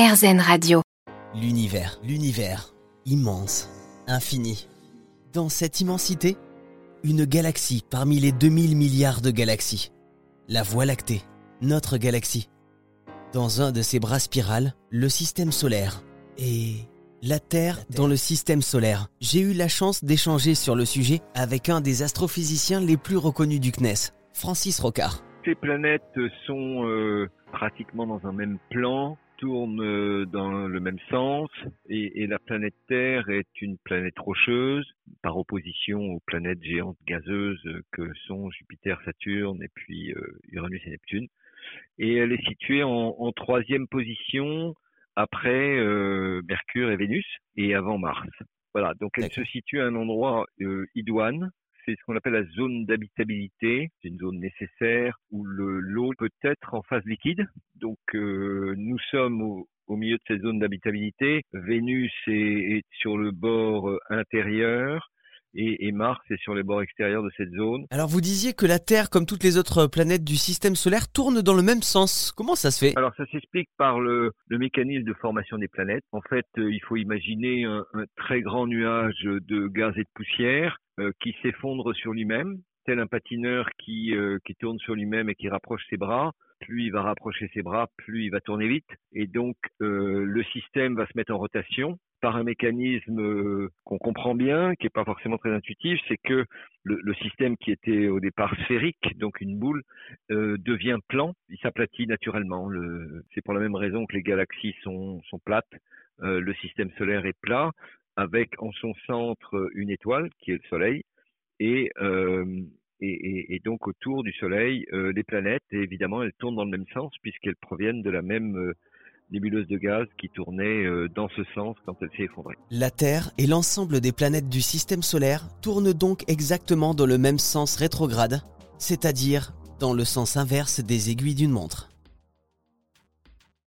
RZN Radio. L'univers, l'univers, immense, infini. Dans cette immensité, une galaxie parmi les 2000 milliards de galaxies. La Voie lactée, notre galaxie. Dans un de ses bras spirales, le système solaire. Et la Terre dans le système solaire. J'ai eu la chance d'échanger sur le sujet avec un des astrophysiciens les plus reconnus du CNES, Francis Rocard. Ces planètes sont euh, pratiquement dans un même plan, tournent euh, dans le même sens, et, et, la planète Terre est une planète rocheuse, par opposition aux planètes géantes gazeuses que sont Jupiter, Saturne, et puis euh, Uranus et Neptune. Et elle est située en, en troisième position après euh, Mercure et Vénus, et avant Mars. Voilà, donc elle se situe à un endroit idoine, c'est ce qu'on appelle la zone d'habitabilité. C'est une zone nécessaire où peut être en phase liquide. Donc euh, nous sommes au, au, milieu de cette zone d'habitabilité. Vénus est, est, sur le bord euh, intérieur. Et, et, Mars est sur les bords extérieurs de cette zone. Alors vous disiez que la Terre, comme toutes les autres planètes du système solaire, tourne dans le même sens. Comment ça se fait? Alors ça s'explique par le, le, mécanisme de formation des planètes. En fait, euh, il faut imaginer un, un, très grand nuage de gaz et de poussière qui s'effondre sur lui-même, tel un patineur qui, euh, qui tourne sur lui-même et qui rapproche ses bras. Plus il va rapprocher ses bras, plus il va tourner vite. Et donc euh, le système va se mettre en rotation par un mécanisme euh, qu'on comprend bien, qui n'est pas forcément très intuitif, c'est que le, système qui était au départ sphérique, donc une boule, devient plan, il s'aplatit naturellement. C'est pour la même raison que les galaxies sont, plates, le système solaire est plat, avec en son centre une étoile qui est le Soleil, et, euh, et, donc autour du Soleil, euh, les planètes, et évidemment elles tournent dans le même sens puisqu'elles proviennent de la même euh, nébuleuse de gaz qui tournait euh, dans ce sens quand elle s'est effondrée. La Terre et l'ensemble des planètes du système solaire tournent donc exactement dans le même sens rétrograde, c'est-à-dire dans le sens inverse des aiguilles d'une montre.